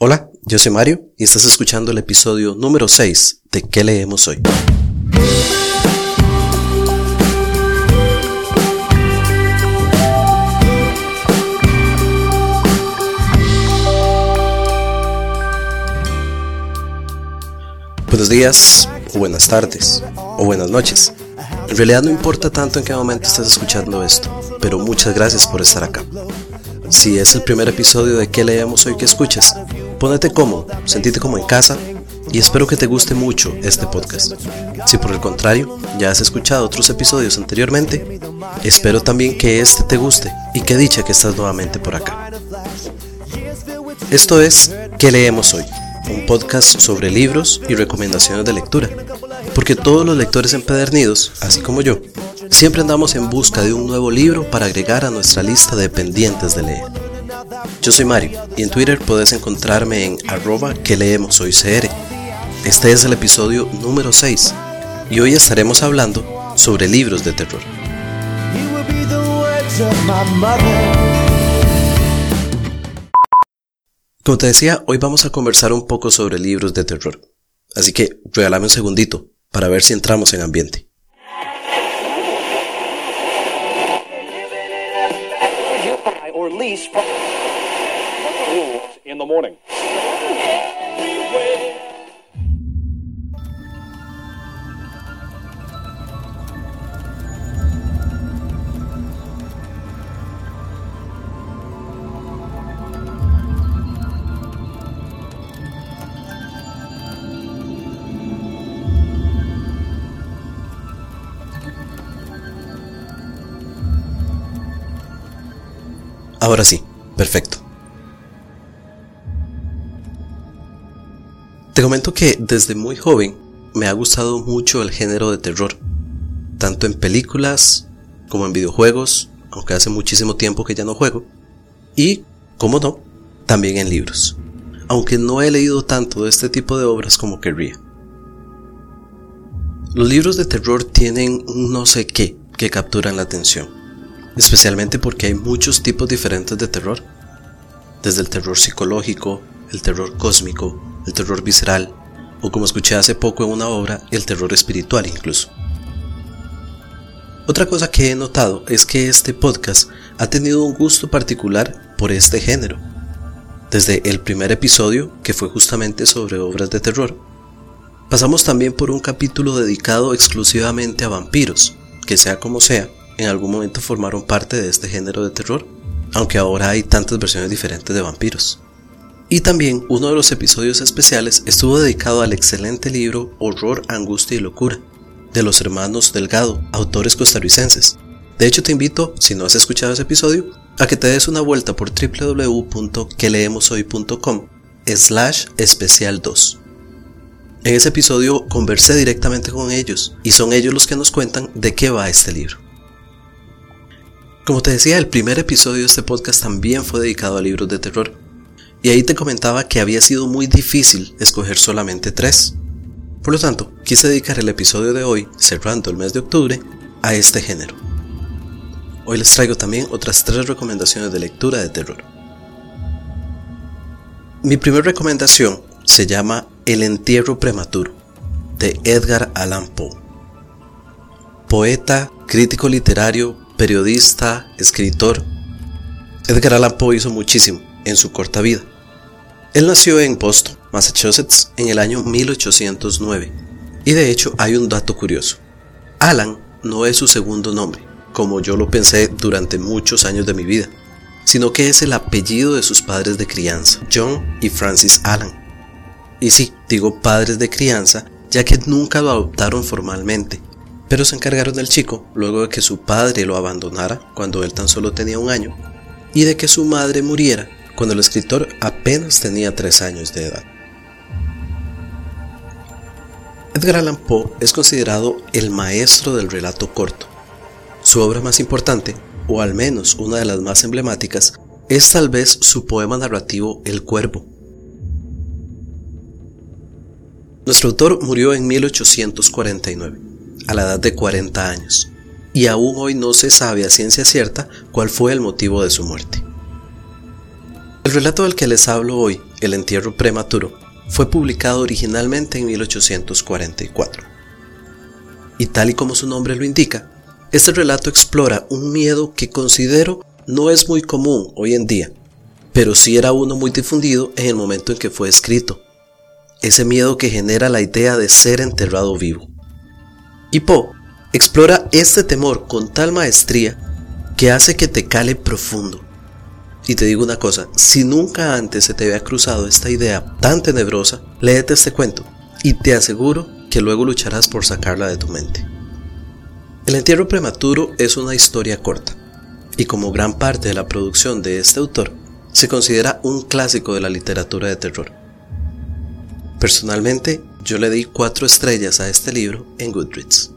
Hola, yo soy Mario y estás escuchando el episodio número 6 de ¿Qué leemos hoy? Buenos días, o buenas tardes, o buenas noches. En realidad no importa tanto en qué momento estés escuchando esto, pero muchas gracias por estar acá. Si es el primer episodio de ¿Qué leemos hoy que escuchas? Pónete cómodo, sentite como en casa y espero que te guste mucho este podcast. Si por el contrario ya has escuchado otros episodios anteriormente, espero también que este te guste y que dicha que estás nuevamente por acá. Esto es ¿Qué leemos hoy? Un podcast sobre libros y recomendaciones de lectura, porque todos los lectores empedernidos, así como yo, siempre andamos en busca de un nuevo libro para agregar a nuestra lista de pendientes de leer. Yo soy Mario y en Twitter puedes encontrarme en arroba que leemos hoy CR. Este es el episodio número 6 y hoy estaremos hablando sobre libros de terror. Como te decía, hoy vamos a conversar un poco sobre libros de terror. Así que regálame un segundito para ver si entramos en ambiente. In the morning. Ahora sí, perfecto. Te comento que desde muy joven me ha gustado mucho el género de terror, tanto en películas como en videojuegos, aunque hace muchísimo tiempo que ya no juego, y, como no, también en libros, aunque no he leído tanto de este tipo de obras como querría. Los libros de terror tienen un no sé qué que capturan la atención, especialmente porque hay muchos tipos diferentes de terror, desde el terror psicológico, el terror cósmico, el terror visceral, o como escuché hace poco en una obra, el terror espiritual incluso. Otra cosa que he notado es que este podcast ha tenido un gusto particular por este género. Desde el primer episodio, que fue justamente sobre obras de terror, pasamos también por un capítulo dedicado exclusivamente a vampiros, que sea como sea, en algún momento formaron parte de este género de terror, aunque ahora hay tantas versiones diferentes de vampiros. Y también uno de los episodios especiales estuvo dedicado al excelente libro Horror, Angustia y Locura, de los hermanos Delgado, autores costarricenses. De hecho te invito, si no has escuchado ese episodio, a que te des una vuelta por www.queleemoshoy.com slash especial 2. En ese episodio conversé directamente con ellos y son ellos los que nos cuentan de qué va este libro. Como te decía, el primer episodio de este podcast también fue dedicado a libros de terror y ahí te comentaba que había sido muy difícil escoger solamente tres. Por lo tanto, quise dedicar el episodio de hoy, cerrando el mes de octubre, a este género. Hoy les traigo también otras tres recomendaciones de lectura de terror. Mi primera recomendación se llama El entierro prematuro, de Edgar Allan Poe. Poeta, crítico literario, periodista, escritor. Edgar Allan Poe hizo muchísimo en su corta vida. Él nació en Boston, Massachusetts, en el año 1809. Y de hecho hay un dato curioso. Alan no es su segundo nombre, como yo lo pensé durante muchos años de mi vida, sino que es el apellido de sus padres de crianza, John y Francis Alan. Y sí, digo padres de crianza, ya que nunca lo adoptaron formalmente, pero se encargaron del chico luego de que su padre lo abandonara cuando él tan solo tenía un año y de que su madre muriera cuando el escritor apenas tenía tres años de edad. Edgar Allan Poe es considerado el maestro del relato corto. Su obra más importante, o al menos una de las más emblemáticas, es tal vez su poema narrativo El Cuervo. Nuestro autor murió en 1849, a la edad de 40 años, y aún hoy no se sabe a ciencia cierta cuál fue el motivo de su muerte. El relato del que les hablo hoy El entierro prematuro, fue publicado originalmente en 1844. Y tal y como su nombre lo indica, este relato explora un miedo que considero no es muy común hoy en día, pero sí era uno muy difundido en el momento en que fue escrito. Ese miedo que genera la idea de ser enterrado vivo. Y Poe explora este temor con tal maestría que hace que te cale profundo. Y te digo una cosa, si nunca antes se te había cruzado esta idea tan tenebrosa, léete este cuento y te aseguro que luego lucharás por sacarla de tu mente. El entierro prematuro es una historia corta, y como gran parte de la producción de este autor, se considera un clásico de la literatura de terror. Personalmente, yo le di cuatro estrellas a este libro en Goodreads.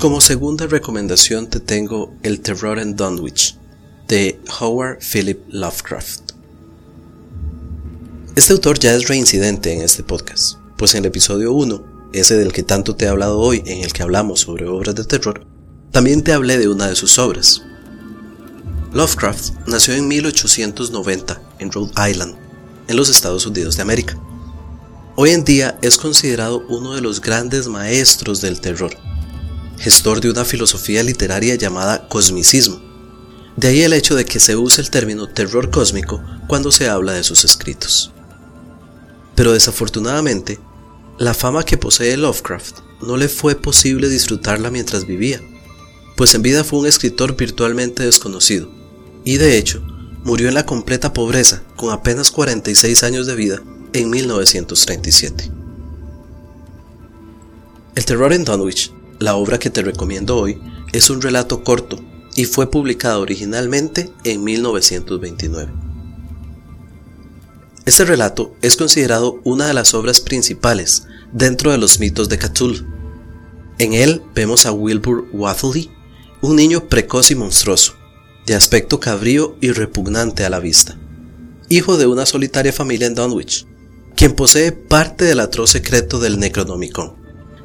Como segunda recomendación te tengo El terror en Dunwich, de Howard Philip Lovecraft. Este autor ya es reincidente en este podcast, pues en el episodio 1 ese del que tanto te he hablado hoy, en el que hablamos sobre obras de terror, también te hablé de una de sus obras. Lovecraft nació en 1890 en Rhode Island, en los Estados Unidos de América. Hoy en día es considerado uno de los grandes maestros del terror, gestor de una filosofía literaria llamada cosmicismo. De ahí el hecho de que se use el término terror cósmico cuando se habla de sus escritos. Pero desafortunadamente, la fama que posee Lovecraft no le fue posible disfrutarla mientras vivía, pues en vida fue un escritor virtualmente desconocido, y de hecho murió en la completa pobreza con apenas 46 años de vida en 1937. El terror en Dunwich, la obra que te recomiendo hoy, es un relato corto y fue publicado originalmente en 1929. Este relato es considerado una de las obras principales dentro de los mitos de Cthulhu. En él vemos a Wilbur Wathley, un niño precoz y monstruoso, de aspecto cabrío y repugnante a la vista, hijo de una solitaria familia en Dunwich, quien posee parte del atroz secreto del Necronomicon,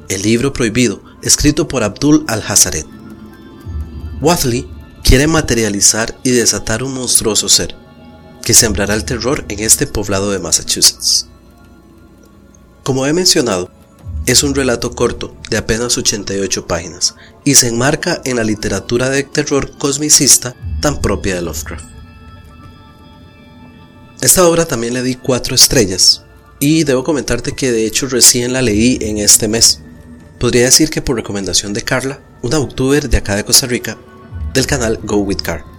el libro prohibido escrito por Abdul al-Hazaret. Wathley quiere materializar y desatar un monstruoso ser, que sembrará el terror en este poblado de Massachusetts. Como he mencionado, es un relato corto de apenas 88 páginas y se enmarca en la literatura de terror cosmicista tan propia de Lovecraft. Esta obra también le di 4 estrellas y debo comentarte que de hecho recién la leí en este mes. Podría decir que por recomendación de Carla, una booktuber de acá de Costa Rica, del canal Go With Car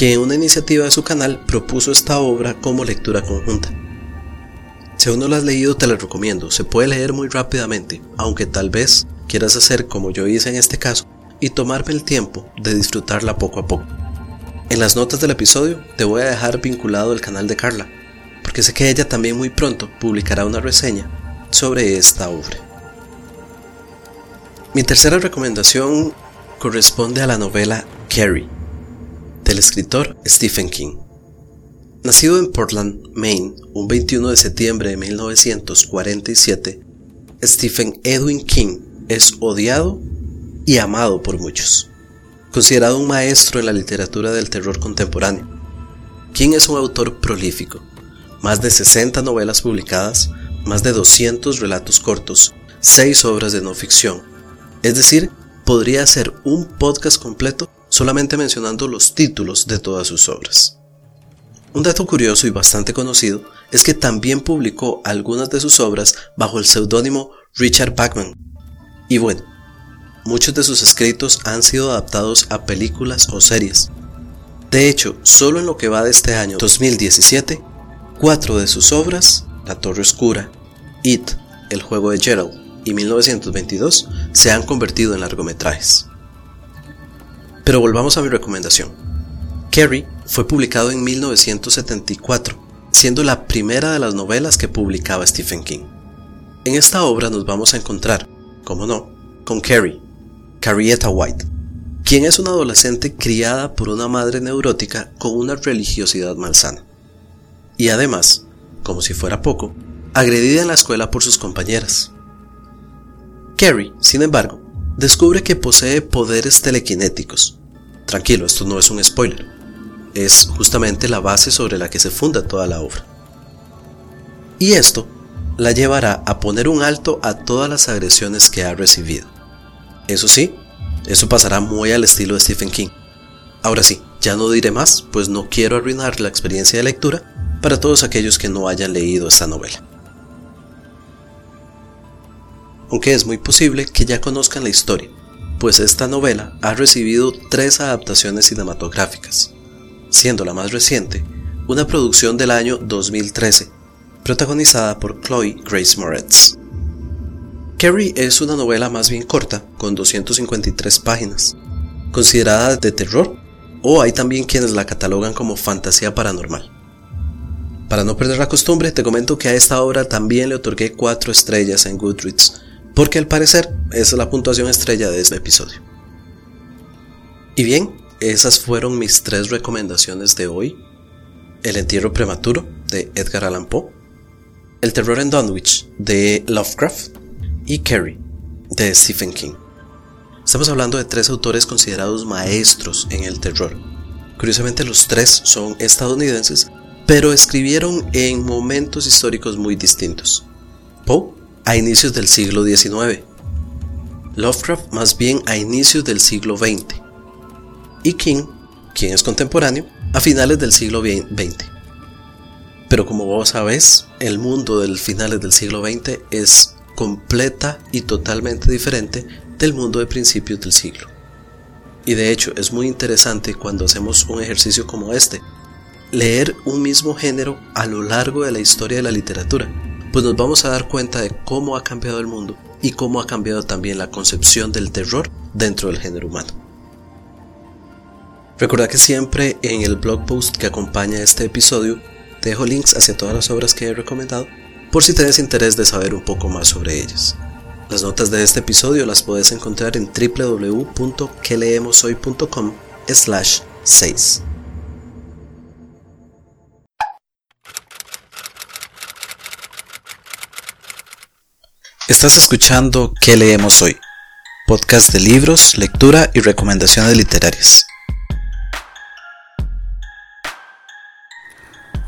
que en una iniciativa de su canal propuso esta obra como lectura conjunta. Si aún no la has leído te la recomiendo, se puede leer muy rápidamente, aunque tal vez quieras hacer como yo hice en este caso y tomarme el tiempo de disfrutarla poco a poco. En las notas del episodio te voy a dejar vinculado el canal de Carla, porque sé que ella también muy pronto publicará una reseña sobre esta obra. Mi tercera recomendación corresponde a la novela Carrie del escritor Stephen King. Nacido en Portland, Maine, un 21 de septiembre de 1947, Stephen Edwin King es odiado y amado por muchos. Considerado un maestro en la literatura del terror contemporáneo, King es un autor prolífico, más de 60 novelas publicadas, más de 200 relatos cortos, 6 obras de no ficción. Es decir, podría ser un podcast completo solamente mencionando los títulos de todas sus obras. Un dato curioso y bastante conocido es que también publicó algunas de sus obras bajo el seudónimo Richard Bachman. Y bueno, muchos de sus escritos han sido adaptados a películas o series. De hecho, solo en lo que va de este año 2017, cuatro de sus obras, La Torre Oscura, It, El Juego de Gerald y 1922, se han convertido en largometrajes. Pero volvamos a mi recomendación. Carrie fue publicado en 1974, siendo la primera de las novelas que publicaba Stephen King. En esta obra nos vamos a encontrar, como no, con Carrie, Carrietta White, quien es una adolescente criada por una madre neurótica con una religiosidad malsana. Y además, como si fuera poco, agredida en la escuela por sus compañeras. Carrie, sin embargo, descubre que posee poderes telequinéticos Tranquilo, esto no es un spoiler. es justamente la base sobre la que se funda toda la obra. Y esto la llevará a poner un alto a todas las agresiones que ha recibido. Eso sí, eso pasará muy al estilo de Stephen King. Ahora sí, ya no diré más, pues no quiero arruinar la experiencia de lectura para todos aquellos que no hayan leído esta novela. Aunque es muy posible que ya conozcan la historia, pues esta novela ha recibido tres adaptaciones cinematográficas, siendo la más reciente una producción del año 2013, protagonizada por Chloe Grace Moretz. Carrie es una novela más bien corta, con 253 páginas, considerada de terror, o hay también quienes la catalogan como fantasía paranormal. Para no perder la costumbre, te comento que a esta obra también le otorgué 4 estrellas en Goodreads, porque al parecer es la puntuación estrella de este episodio. Y bien, esas fueron mis tres recomendaciones de hoy. El entierro prematuro de Edgar Allan Poe, El terror en Dunwich de Lovecraft y Carrie de Stephen King. Estamos hablando de tres autores considerados maestros en el terror. Curiosamente los tres son estadounidenses, pero escribieron en momentos históricos muy distintos. A inicios del siglo XIX, Lovecraft más bien a inicios del siglo XX y King, quien es contemporáneo, a finales del siglo XX. Pero como vos sabés, el mundo del finales del siglo XX es completa y totalmente diferente del mundo de principios del siglo. Y de hecho es muy interesante cuando hacemos un ejercicio como este, leer un mismo género a lo largo de la historia de la literatura pues nos vamos a dar cuenta de cómo ha cambiado el mundo y cómo ha cambiado también la concepción del terror dentro del género humano. Recuerda que siempre en el blog post que acompaña este episodio te dejo links hacia todas las obras que he recomendado por si tienes interés de saber un poco más sobre ellas. Las notas de este episodio las puedes encontrar en www.queleemoshoy.com slash 6. Estás escuchando ¿Qué leemos hoy? Podcast de libros, lectura y recomendaciones literarias.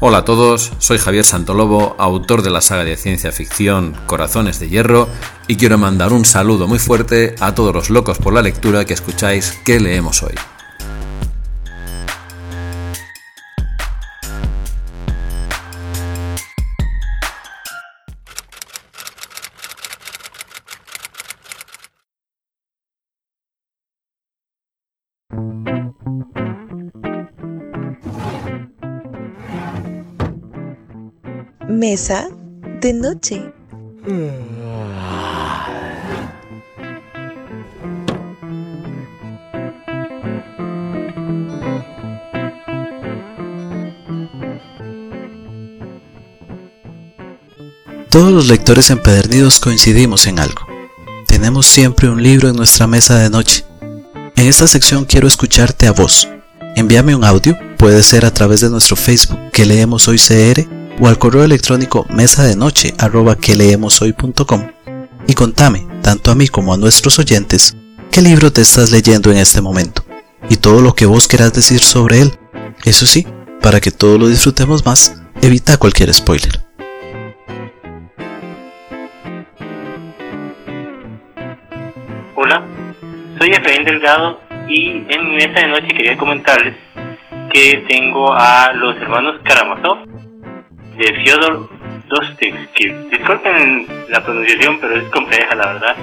Hola a todos, soy Javier Santolobo, autor de la saga de ciencia ficción Corazones de Hierro, y quiero mandar un saludo muy fuerte a todos los locos por la lectura que escucháis ¿Qué leemos hoy? Mesa de noche. Todos los lectores empedernidos coincidimos en algo. Tenemos siempre un libro en nuestra mesa de noche. En esta sección quiero escucharte a vos. Envíame un audio, puede ser a través de nuestro Facebook que leemos hoy CR o al correo electrónico mesa de noche arroba que hoy.com y contame, tanto a mí como a nuestros oyentes, qué libro te estás leyendo en este momento y todo lo que vos querás decir sobre él. Eso sí, para que todos lo disfrutemos más, evita cualquier spoiler. Hola, soy Efraín Delgado y en mi mesa de noche quería comentarles que tengo a los hermanos Karamazov de Fyodor Dostoevsky. Disculpen la pronunciación, pero es compleja, la verdad.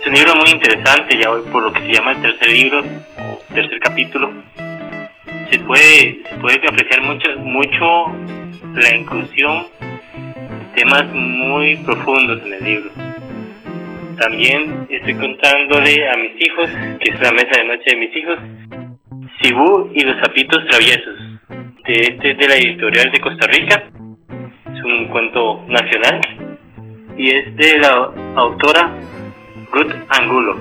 Es un libro muy interesante, ya voy por lo que se llama el tercer libro, o tercer capítulo. Se puede, se puede apreciar mucho, mucho la inclusión, temas muy profundos en el libro. También estoy contándole a mis hijos, que es la mesa de noche de mis hijos, Cibú y los zapitos traviesos, de este de la editorial de Costa Rica un cuento nacional y es de la autora Ruth Angulo.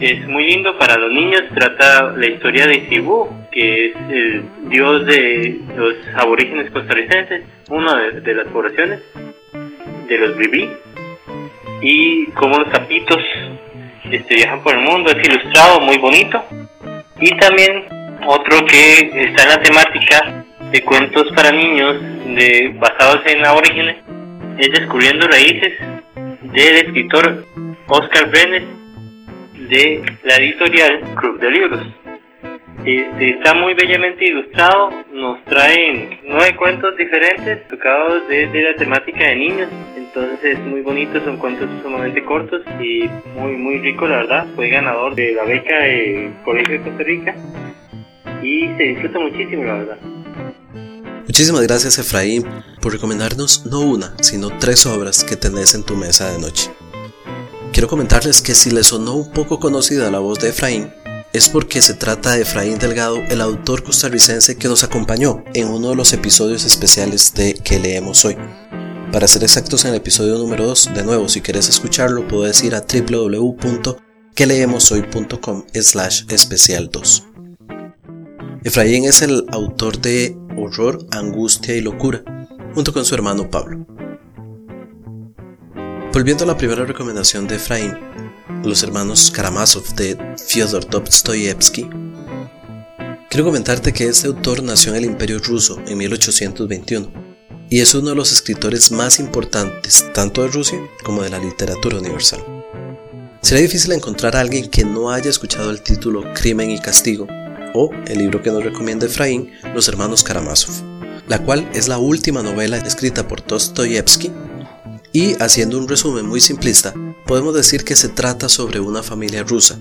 Es muy lindo para los niños, trata la historia de Cibú, que es el dios de los aborígenes costarricenses, una de, las poblaciones, de los Bribí, y como los capitos este, viajan por el mundo, es ilustrado, muy bonito, y también otro que está en la temática de cuentos para niños de, basados en aborígenes es Descubriendo Raíces del escritor Oscar Brenes de la editorial Club de Libros. Este, está muy bellamente ilustrado, nos traen nueve cuentos diferentes tocados desde la temática de niños, entonces es muy bonito, son cuentos sumamente cortos y muy muy rico la verdad, fue ganador de la beca de Colegio de Costa Rica y se disfruta muchísimo la verdad. Muchísimas gracias Efraín por recomendarnos no una, sino tres obras que tenés en tu mesa de noche. Quiero comentarles que si les sonó un poco conocida la voz de Efraín, es porque se trata de Efraín Delgado, el autor costarricense que nos acompañó en uno de los episodios especiales de Que leemos hoy. Para ser exactos en el episodio número 2, de nuevo, si quieres escucharlo, puedes ir a www.queleemoshoy.com slash especial 2. Efraín es el autor de Horror, Angustia y Locura, junto con su hermano Pablo. Volviendo a la primera recomendación de Efraín, los hermanos Karamazov de Fyodor Dostoyevsky, quiero comentarte que este autor nació en el Imperio ruso en 1821 y es uno de los escritores más importantes tanto de Rusia como de la literatura universal. Será difícil encontrar a alguien que no haya escuchado el título Crimen y Castigo o el libro que nos recomienda Efraín, Los hermanos Karamazov, la cual es la última novela escrita por Dostoyevsky y haciendo un resumen muy simplista, podemos decir que se trata sobre una familia rusa,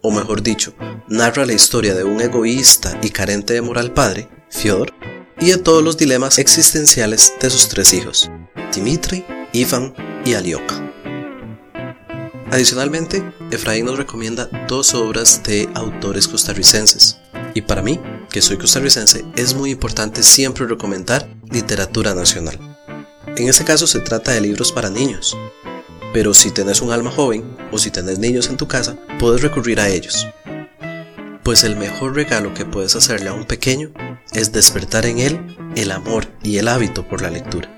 o mejor dicho, narra la historia de un egoísta y carente de moral padre, Fyodor, y de todos los dilemas existenciales de sus tres hijos, Dmitri, Ivan y Alioka. Adicionalmente, Efraín nos recomienda dos obras de autores costarricenses, y para mí, que soy costarricense, es muy importante siempre recomendar literatura nacional. En este caso se trata de libros para niños, pero si tenés un alma joven o si tenés niños en tu casa, puedes recurrir a ellos. Pues el mejor regalo que puedes hacerle a un pequeño es despertar en él el amor y el hábito por la lectura.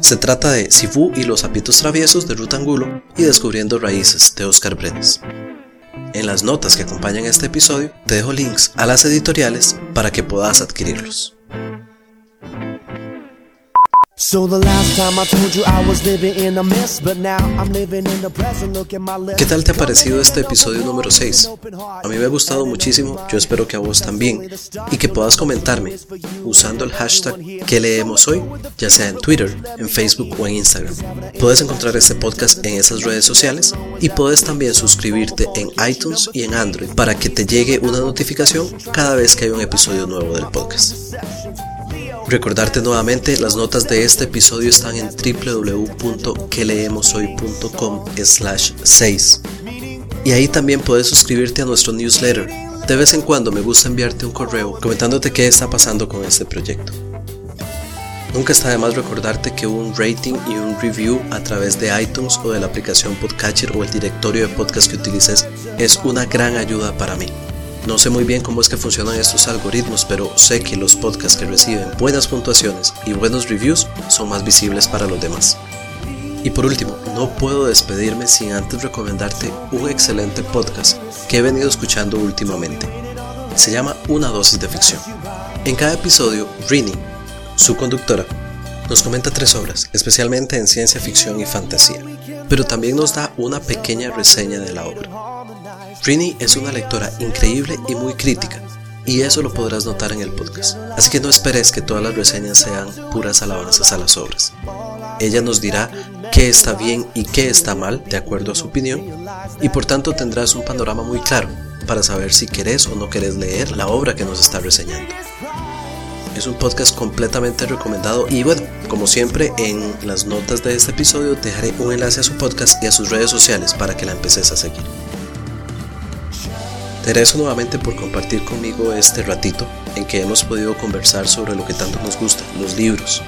Se trata de Sifu y los zapitos traviesos de Ruth Angulo y Descubriendo Raíces de Oscar Brenes. En las notas que acompañan este episodio te dejo links a las editoriales para que puedas adquirirlos. ¿Qué tal te ha parecido este episodio número 6? A mí me ha gustado muchísimo, yo espero que a vos también, y que puedas comentarme usando el hashtag que leemos hoy, ya sea en Twitter, en Facebook o en Instagram. Puedes encontrar este podcast en esas redes sociales y puedes también suscribirte en iTunes y en Android para que te llegue una notificación cada vez que hay un episodio nuevo del podcast. Recordarte nuevamente, las notas de este episodio están en www.queleemoshoy.com slash 6. Y ahí también puedes suscribirte a nuestro newsletter. De vez en cuando me gusta enviarte un correo comentándote qué está pasando con este proyecto. Nunca está de más recordarte que un rating y un review a través de iTunes o de la aplicación Podcatcher o el directorio de podcast que utilices es una gran ayuda para mí. No sé muy bien cómo es que funcionan estos algoritmos, pero sé que los podcasts que reciben buenas puntuaciones y buenos reviews son más visibles para los demás. Y por último, no puedo despedirme sin antes recomendarte un excelente podcast que he venido escuchando últimamente. Se llama Una dosis de ficción. En cada episodio, Rini, su conductora, nos comenta tres obras, especialmente en ciencia ficción y fantasía, pero también nos da una pequeña reseña de la obra. Rini es una lectora increíble y muy crítica, y eso lo podrás notar en el podcast. Así que no esperes que todas las reseñas sean puras alabanzas a las obras. Ella nos dirá qué está bien y qué está mal de acuerdo a su opinión, y por tanto tendrás un panorama muy claro para saber si querés o no querés leer la obra que nos está reseñando. Es un podcast completamente recomendado y bueno, como siempre en las notas de este episodio dejaré un enlace a su podcast y a sus redes sociales para que la empeces a seguir. Te agradezco nuevamente por compartir conmigo este ratito en que hemos podido conversar sobre lo que tanto nos gusta, los libros.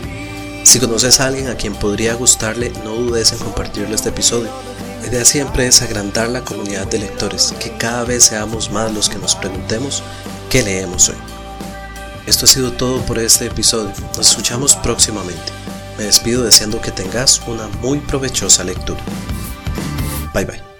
Si conoces a alguien a quien podría gustarle, no dudes en compartirle este episodio. La idea siempre es agrandar la comunidad de lectores, que cada vez seamos más los que nos preguntemos qué leemos hoy. Esto ha sido todo por este episodio. Nos escuchamos próximamente. Me despido deseando que tengas una muy provechosa lectura. Bye bye.